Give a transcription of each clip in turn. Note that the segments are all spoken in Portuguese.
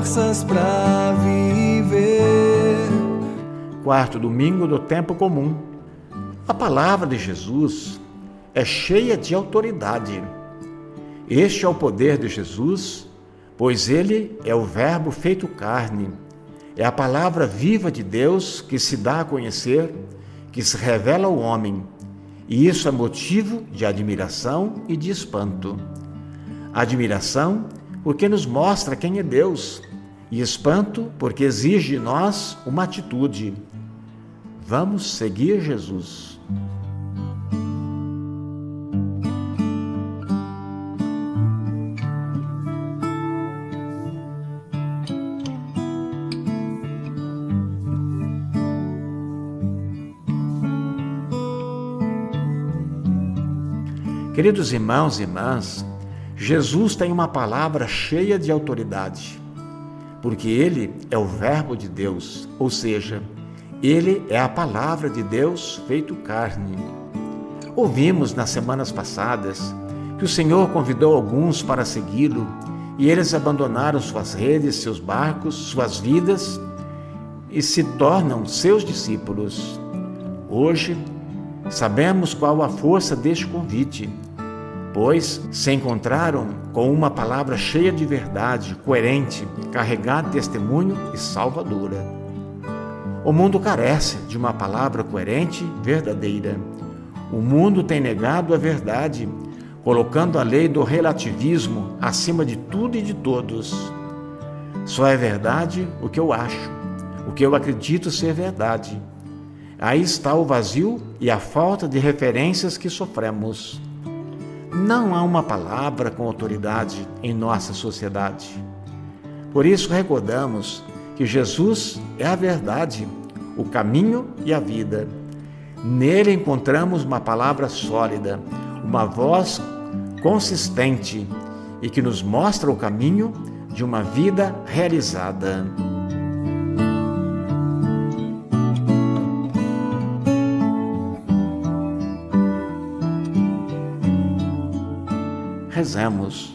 Forças para viver. Quarto domingo do tempo comum. A palavra de Jesus é cheia de autoridade. Este é o poder de Jesus, pois ele é o Verbo feito carne. É a palavra viva de Deus que se dá a conhecer, que se revela ao homem. E isso é motivo de admiração e de espanto. Admiração porque nos mostra quem é Deus, e espanto, porque exige de nós uma atitude. Vamos seguir Jesus. Queridos irmãos e irmãs, Jesus tem uma palavra cheia de autoridade, porque ele é o Verbo de Deus, ou seja, ele é a palavra de Deus feito carne. Ouvimos nas semanas passadas que o Senhor convidou alguns para segui-lo e eles abandonaram suas redes, seus barcos, suas vidas e se tornam seus discípulos. Hoje, sabemos qual a força deste convite pois se encontraram com uma palavra cheia de verdade, coerente, carregada de testemunho e salvadora. O mundo carece de uma palavra coerente, verdadeira. O mundo tem negado a verdade, colocando a lei do relativismo acima de tudo e de todos. Só é verdade o que eu acho, o que eu acredito ser verdade. Aí está o vazio e a falta de referências que sofremos. Não há uma palavra com autoridade em nossa sociedade. Por isso recordamos que Jesus é a verdade, o caminho e a vida. Nele encontramos uma palavra sólida, uma voz consistente e que nos mostra o caminho de uma vida realizada. Rezemos.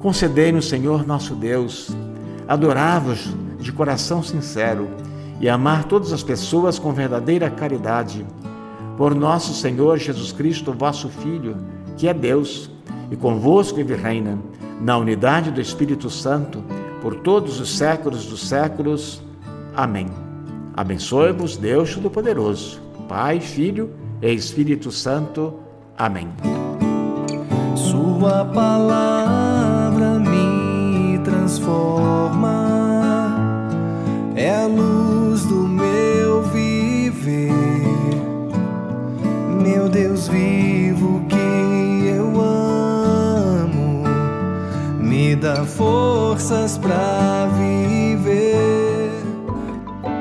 Concedei-nos, Senhor nosso Deus, adorar-vos de coração sincero e amar todas as pessoas com verdadeira caridade. Por nosso Senhor Jesus Cristo, vosso Filho, que é Deus, e convosco vive reina, na unidade do Espírito Santo, por todos os séculos dos séculos. Amém. Abençoe-vos, Deus Todo-Poderoso, Pai, Filho e Espírito Santo. Amém. Sua palavra me transforma, é a luz do meu viver. Meu Deus vivo que eu amo, me dá forças para viver.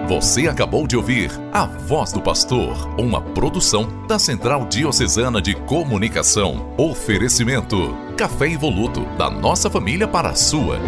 Você acabou de ouvir A Voz do Pastor, uma produção da Central Diocesana de Comunicação. Oferecimento: Café Evoluto, da nossa família para a sua.